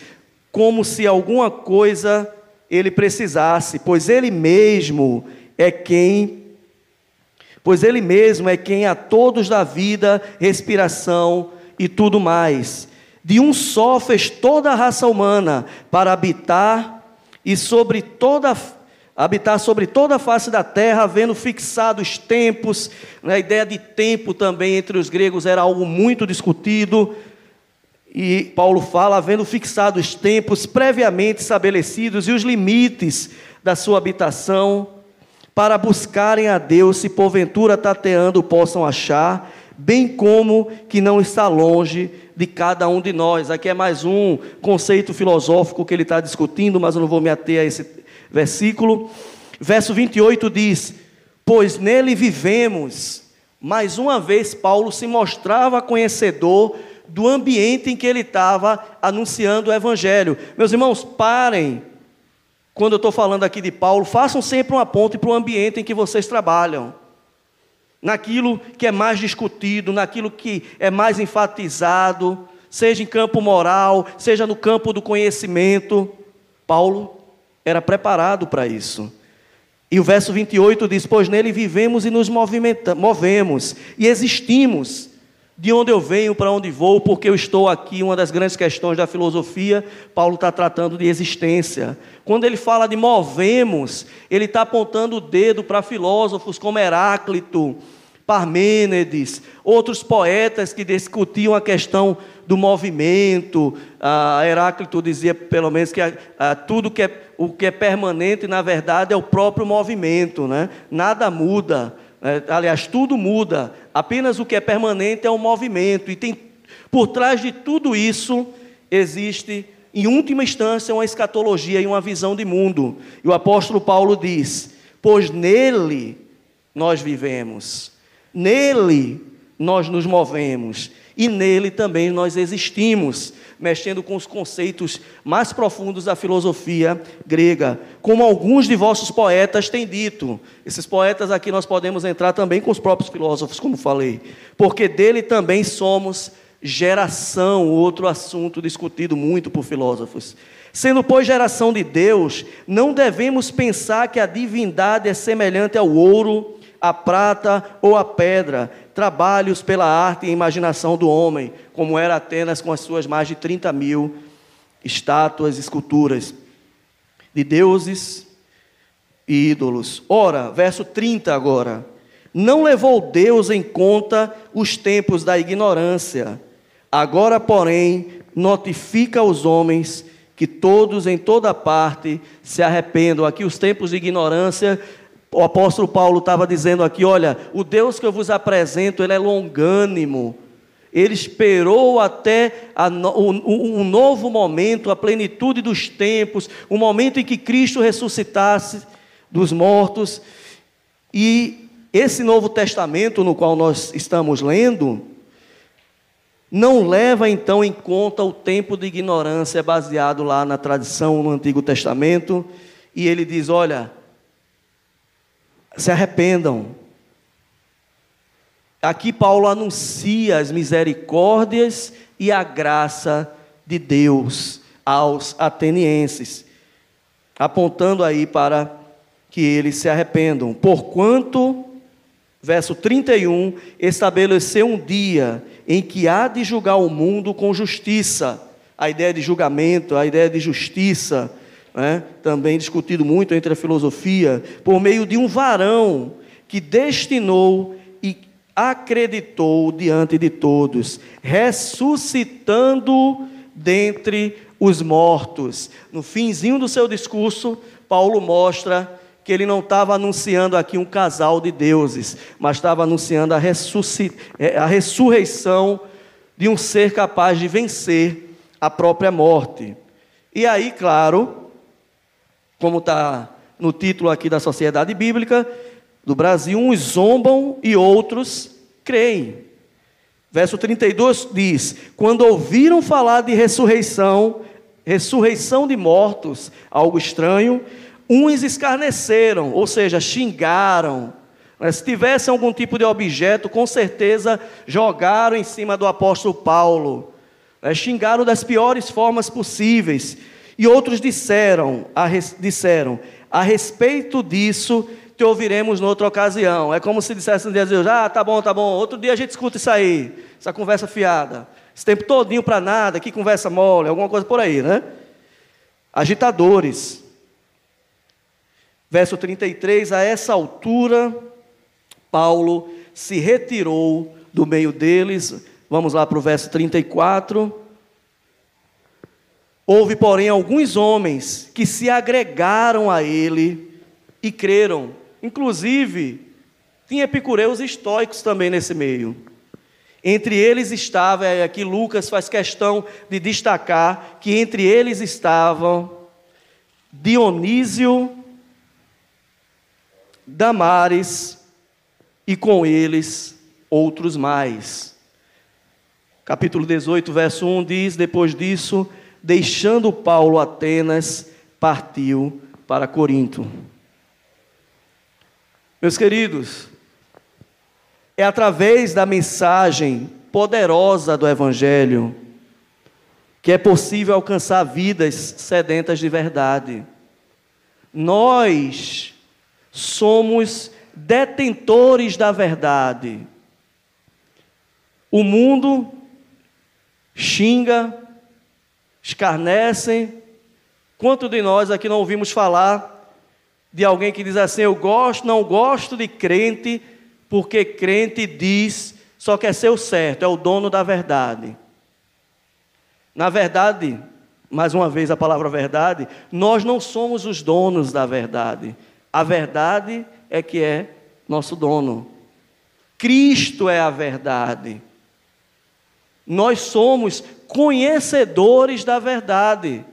Speaker 1: como se alguma coisa ele precisasse, pois ele mesmo é quem pois ele mesmo é quem a todos dá vida, respiração e tudo mais. De um só fez toda a raça humana para habitar e sobre toda habitar sobre toda a face da terra, havendo fixado os tempos. A ideia de tempo também entre os gregos era algo muito discutido. E Paulo fala, havendo fixado os tempos previamente estabelecidos e os limites da sua habitação, para buscarem a Deus, se porventura tateando possam achar, bem como que não está longe de cada um de nós. Aqui é mais um conceito filosófico que ele está discutindo, mas eu não vou me ater a esse versículo. Verso 28 diz: Pois nele vivemos. Mais uma vez, Paulo se mostrava conhecedor do ambiente em que ele estava anunciando o Evangelho. Meus irmãos, parem. Quando eu estou falando aqui de Paulo, façam sempre uma ponte para o ambiente em que vocês trabalham. naquilo que é mais discutido, naquilo que é mais enfatizado, seja em campo moral, seja no campo do conhecimento. Paulo era preparado para isso. E o verso 28 diz: Pois nele vivemos e nos movemos e existimos. De onde eu venho, para onde vou, porque eu estou aqui. Uma das grandes questões da filosofia, Paulo está tratando de existência. Quando ele fala de movemos, ele está apontando o dedo para filósofos como Heráclito, Parmênides, outros poetas que discutiam a questão do movimento. Ah, Heráclito dizia, pelo menos, que ah, tudo que é, o que é permanente, na verdade, é o próprio movimento. Né? Nada muda. Né? Aliás, tudo muda. Apenas o que é permanente é o movimento. E tem, por trás de tudo isso existe, em última instância, uma escatologia e uma visão de mundo. E o apóstolo Paulo diz: Pois nele nós vivemos, nele nós nos movemos e nele também nós existimos, mexendo com os conceitos mais profundos da filosofia grega, como alguns de vossos poetas têm dito. Esses poetas aqui nós podemos entrar também com os próprios filósofos, como falei, porque dele também somos geração, outro assunto discutido muito por filósofos. Sendo, pois, geração de Deus, não devemos pensar que a divindade é semelhante ao ouro, à prata ou à pedra, trabalhos pela arte e imaginação do homem, como era Atenas com as suas mais de 30 mil estátuas, esculturas de deuses e ídolos. Ora, verso 30 agora. Não levou Deus em conta os tempos da ignorância. Agora, porém, notifica aos homens que todos em toda parte se arrependam. Aqui os tempos de ignorância o apóstolo Paulo estava dizendo aqui: olha, o Deus que eu vos apresento, ele é longânimo. Ele esperou até um novo momento, a plenitude dos tempos, o momento em que Cristo ressuscitasse dos mortos. E esse Novo Testamento, no qual nós estamos lendo, não leva então em conta o tempo de ignorância baseado lá na tradição no Antigo Testamento. E ele diz: olha, se arrependam. Aqui Paulo anuncia as misericórdias e a graça de Deus aos atenienses, apontando aí para que eles se arrependam. Porquanto, verso 31, estabeleceu um dia em que há de julgar o mundo com justiça. A ideia de julgamento, a ideia de justiça, né, também discutido muito entre a filosofia, por meio de um varão que destinou e acreditou diante de todos, ressuscitando dentre os mortos. No finzinho do seu discurso, Paulo mostra que ele não estava anunciando aqui um casal de deuses, mas estava anunciando a, é, a ressurreição de um ser capaz de vencer a própria morte. E aí, claro, como está no título aqui da Sociedade Bíblica do Brasil, uns zombam e outros creem. Verso 32 diz: Quando ouviram falar de ressurreição, ressurreição de mortos, algo estranho, uns escarneceram, ou seja, xingaram. Se tivesse algum tipo de objeto, com certeza jogaram em cima do apóstolo Paulo. Xingaram das piores formas possíveis. E outros disseram a, disseram, a respeito disso, te ouviremos noutra ocasião. É como se dissesse um dia ah, tá bom, tá bom, outro dia a gente escuta isso aí, essa conversa fiada. Esse tempo todinho para nada, que conversa mole, alguma coisa por aí, né? Agitadores. Verso 33, a essa altura, Paulo se retirou do meio deles. Vamos lá para o verso 34. Houve, porém, alguns homens que se agregaram a ele e creram. Inclusive, tinha epicureus estoicos também nesse meio. Entre eles estava, e aqui Lucas faz questão de destacar, que entre eles estavam Dionísio, Damares e com eles outros mais. Capítulo 18, verso 1 diz: Depois disso deixando Paulo Atenas, partiu para Corinto. Meus queridos, É através da mensagem poderosa do Evangelho que é possível alcançar vidas sedentas de verdade. Nós somos detentores da verdade. O mundo xinga, escarnece. Quanto de nós aqui não ouvimos falar de alguém que diz assim: Eu gosto, não gosto de crente, porque crente diz só quer ser o certo, é o dono da verdade. Na verdade, mais uma vez a palavra verdade, nós não somos os donos da verdade. A verdade é que é nosso dono. Cristo é a verdade. Nós somos conhecedores da verdade.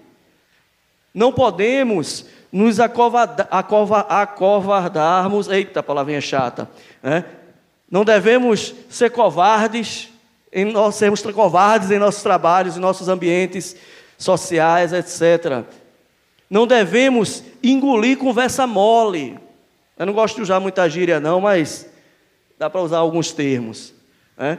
Speaker 1: Não podemos nos acovardarmos. Eita, palavrinha chata. Né? Não devemos ser covardes, em nós sermos covardes em nossos trabalhos, em nossos ambientes sociais, etc. Não devemos engolir conversa mole. Eu não gosto de usar muita gíria, não, mas dá para usar alguns termos. Né?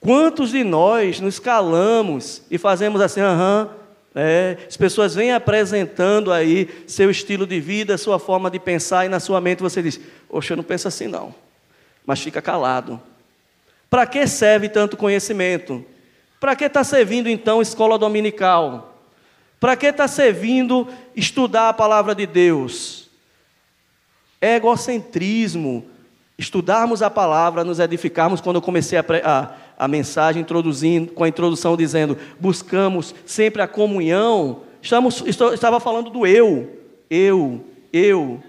Speaker 1: Quantos de nós nos calamos e fazemos assim, aham, é, as pessoas vêm apresentando aí seu estilo de vida, sua forma de pensar, e na sua mente você diz: Oxe, eu não penso assim não, mas fica calado. Para que serve tanto conhecimento? Para que está servindo então escola dominical? Para que está servindo estudar a palavra de Deus? Egocentrismo. Estudarmos a palavra, nos edificarmos, quando eu comecei a, a, a mensagem, introduzindo, com a introdução dizendo, buscamos sempre a comunhão. Estamos, estou, estava falando do eu, eu, eu.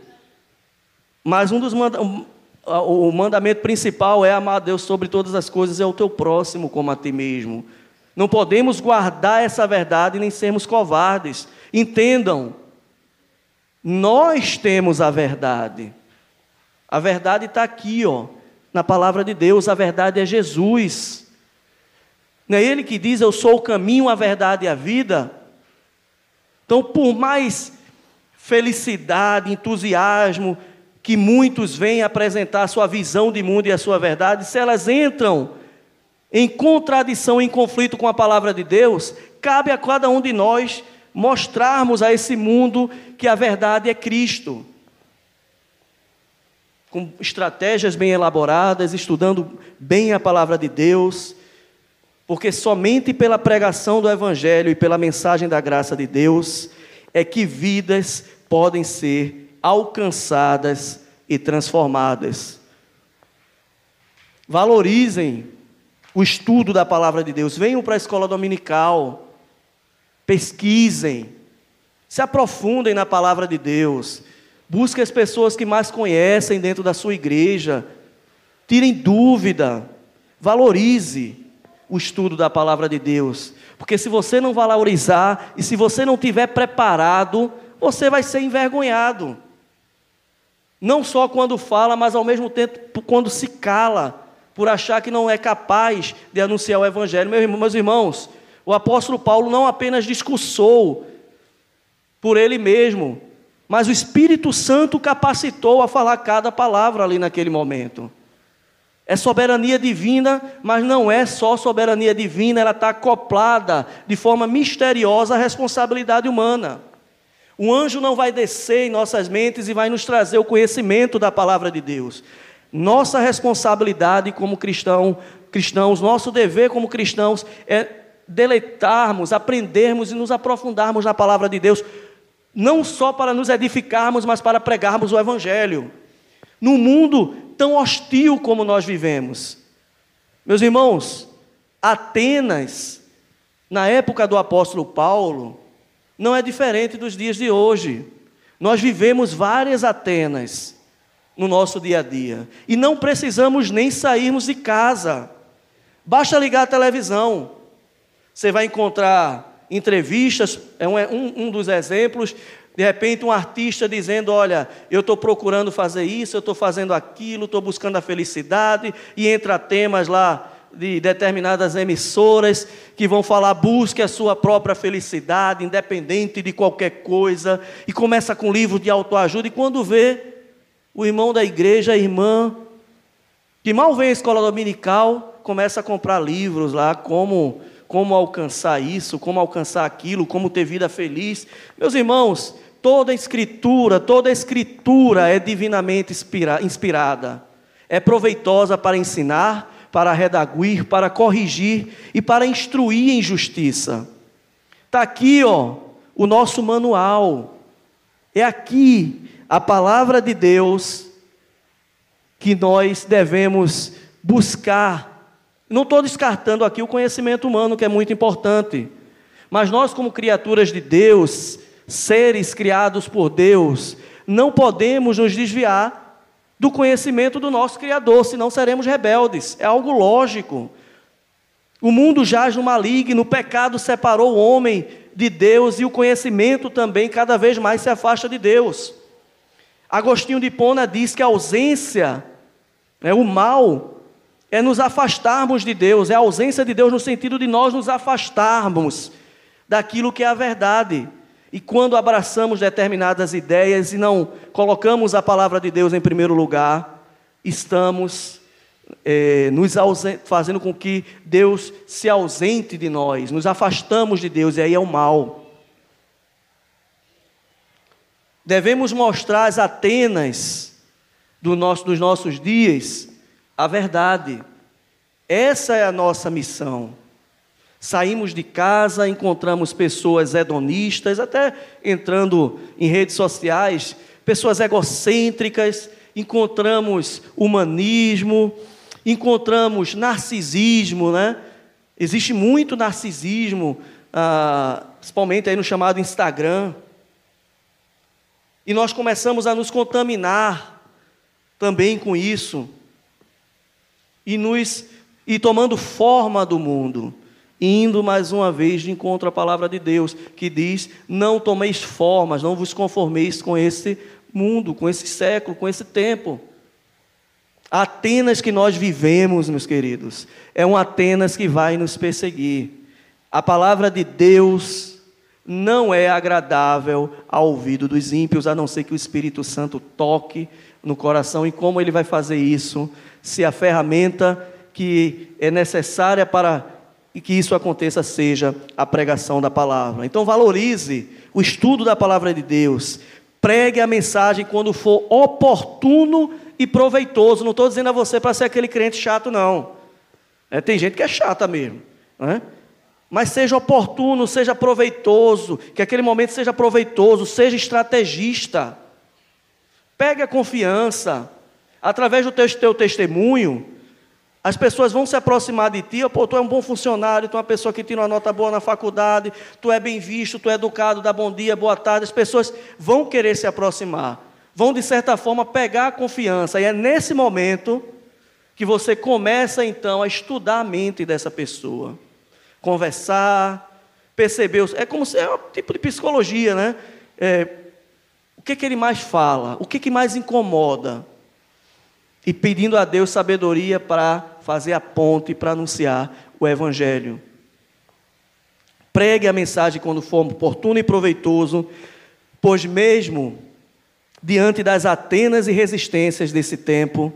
Speaker 1: Mas um dos mandamentos o mandamento principal é amar a Deus sobre todas as coisas é o teu próximo como a ti mesmo. Não podemos guardar essa verdade nem sermos covardes. Entendam, nós temos a verdade. A verdade está aqui, ó, na palavra de Deus. A verdade é Jesus. Não é Ele que diz: Eu sou o caminho, a verdade e a vida. Então, por mais felicidade, entusiasmo, que muitos vêm apresentar a sua visão de mundo e a sua verdade, se elas entram em contradição, em conflito com a palavra de Deus, cabe a cada um de nós mostrarmos a esse mundo que a verdade é Cristo. Com estratégias bem elaboradas, estudando bem a palavra de Deus, porque somente pela pregação do Evangelho e pela mensagem da graça de Deus é que vidas podem ser alcançadas e transformadas. Valorizem o estudo da palavra de Deus. Venham para a escola dominical. Pesquisem. Se aprofundem na palavra de Deus. Busquem as pessoas que mais conhecem dentro da sua igreja. Tirem dúvida. Valorize o estudo da palavra de Deus. Porque se você não valorizar e se você não tiver preparado, você vai ser envergonhado. Não só quando fala, mas ao mesmo tempo quando se cala, por achar que não é capaz de anunciar o Evangelho. Meus irmãos, o apóstolo Paulo não apenas discursou por ele mesmo, mas o Espírito Santo capacitou a falar cada palavra ali naquele momento. É soberania divina, mas não é só soberania divina, ela está acoplada de forma misteriosa à responsabilidade humana. O anjo não vai descer em nossas mentes e vai nos trazer o conhecimento da palavra de Deus. Nossa responsabilidade como cristão, cristãos, nosso dever como cristãos é deleitarmos, aprendermos e nos aprofundarmos na palavra de Deus, não só para nos edificarmos, mas para pregarmos o evangelho. Num mundo tão hostil como nós vivemos. Meus irmãos, Atenas, na época do apóstolo Paulo, não é diferente dos dias de hoje. Nós vivemos várias Atenas no nosso dia a dia e não precisamos nem sairmos de casa. Basta ligar a televisão. Você vai encontrar entrevistas, é um, um, um dos exemplos. De repente, um artista dizendo: Olha, eu estou procurando fazer isso, eu estou fazendo aquilo, estou buscando a felicidade, e entra temas lá de determinadas emissoras que vão falar busque a sua própria felicidade, independente de qualquer coisa, e começa com livros de autoajuda, e quando vê o irmão da igreja, a irmã, que mal vem à escola dominical, começa a comprar livros lá, como, como alcançar isso, como alcançar aquilo, como ter vida feliz. Meus irmãos, toda escritura, toda escritura é divinamente inspira, inspirada, é proveitosa para ensinar, para redaguir, para corrigir e para instruir em justiça. Está aqui, ó, o nosso manual. É aqui a palavra de Deus que nós devemos buscar. Não estou descartando aqui o conhecimento humano, que é muito importante, mas nós, como criaturas de Deus, seres criados por Deus, não podemos nos desviar do conhecimento do nosso Criador, senão seremos rebeldes. É algo lógico. O mundo jaz no maligno, o pecado separou o homem de Deus e o conhecimento também cada vez mais se afasta de Deus. Agostinho de Pona diz que a ausência é, o mal é nos afastarmos de Deus, é a ausência de Deus no sentido de nós nos afastarmos daquilo que é a verdade. E quando abraçamos determinadas ideias e não colocamos a palavra de Deus em primeiro lugar, estamos é, nos fazendo com que Deus se ausente de nós, nos afastamos de Deus, e aí é o mal. Devemos mostrar as Atenas do nosso, dos nossos dias a verdade. Essa é a nossa missão. Saímos de casa, encontramos pessoas hedonistas, até entrando em redes sociais, pessoas egocêntricas, encontramos humanismo, encontramos narcisismo, né? Existe muito narcisismo, ah, principalmente aí no chamado Instagram. E nós começamos a nos contaminar também com isso e nos e tomando forma do mundo, indo mais uma vez de encontro à palavra de Deus, que diz: "Não tomeis formas, não vos conformeis com esse mundo, com esse século, com esse tempo". Atenas que nós vivemos, meus queridos, é um Atenas que vai nos perseguir. A palavra de Deus não é agradável ao ouvido dos ímpios, a não ser que o Espírito Santo toque no coração e como ele vai fazer isso, se a ferramenta que é necessária para que isso aconteça seja a pregação da palavra. Então valorize o estudo da palavra de Deus, pregue a mensagem quando for oportuno e proveitoso. Não estou dizendo a você para ser aquele crente chato, não. É, tem gente que é chata mesmo. Né? Mas seja oportuno, seja proveitoso, que aquele momento seja proveitoso, seja estrategista. Pegue a confiança. Através do teu, testemunho, as pessoas vão se aproximar de ti. Pô, tu é um bom funcionário, tu é uma pessoa que tira uma nota boa na faculdade, tu é bem visto, tu é educado, dá bom dia, boa tarde. As pessoas vão querer se aproximar. Vão, de certa forma, pegar a confiança. E é nesse momento que você começa, então, a estudar a mente dessa pessoa. Conversar, perceber. É como se é um tipo de psicologia, né? É, o que, que ele mais fala? O que, que mais incomoda? E pedindo a Deus sabedoria para fazer a ponte, para anunciar o Evangelho. Pregue a mensagem quando for oportuno e proveitoso, pois mesmo diante das Atenas e resistências desse tempo,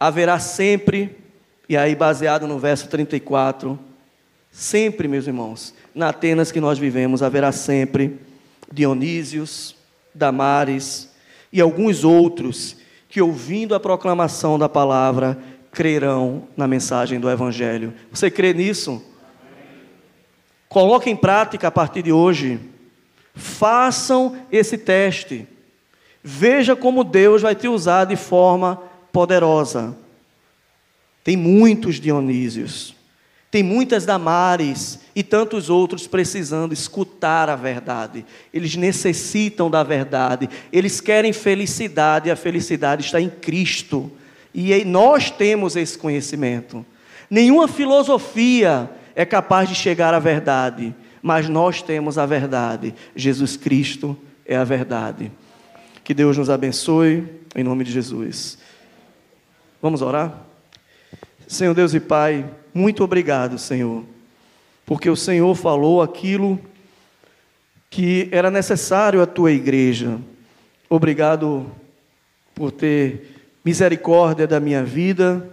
Speaker 1: haverá sempre, e aí baseado no verso 34, sempre, meus irmãos, na Atenas que nós vivemos, haverá sempre Dionísios, Damares e alguns outros que, ouvindo a proclamação da palavra, crerão na mensagem do Evangelho. Você crê nisso? Coloque em prática a partir de hoje. Façam esse teste. Veja como Deus vai te usar de forma poderosa. Tem muitos Dionísios. Tem muitas Damares e tantos outros precisando escutar a verdade. Eles necessitam da verdade. Eles querem felicidade e a felicidade está em Cristo. E nós temos esse conhecimento. Nenhuma filosofia é capaz de chegar à verdade, mas nós temos a verdade. Jesus Cristo é a verdade. Que Deus nos abençoe, em nome de Jesus. Vamos orar? Senhor Deus e Pai. Muito obrigado, Senhor, porque o Senhor falou aquilo que era necessário à tua igreja. Obrigado por ter misericórdia da minha vida,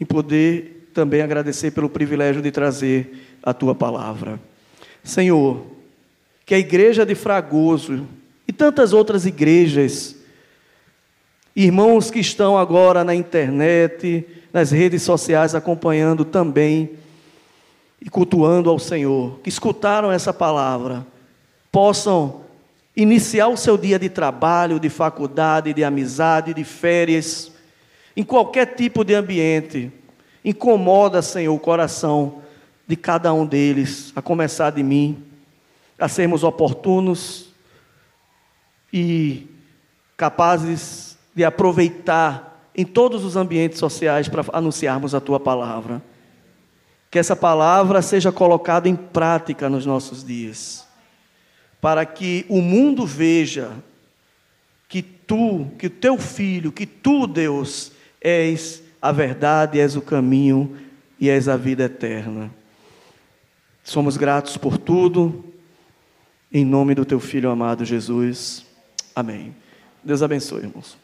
Speaker 1: em poder também agradecer pelo privilégio de trazer a tua palavra. Senhor, que a igreja de Fragoso e tantas outras igrejas, irmãos que estão agora na internet, nas redes sociais acompanhando também e cultuando ao Senhor, que escutaram essa palavra, possam iniciar o seu dia de trabalho, de faculdade, de amizade, de férias, em qualquer tipo de ambiente, incomoda, Senhor, o coração de cada um deles, a começar de mim, a sermos oportunos e capazes de aproveitar em todos os ambientes sociais para anunciarmos a tua palavra. Que essa palavra seja colocada em prática nos nossos dias, para que o mundo veja que tu, que o teu filho, que tu, Deus, és a verdade, és o caminho e és a vida eterna. Somos gratos por tudo, em nome do teu filho amado Jesus. Amém. Deus abençoe, irmãos.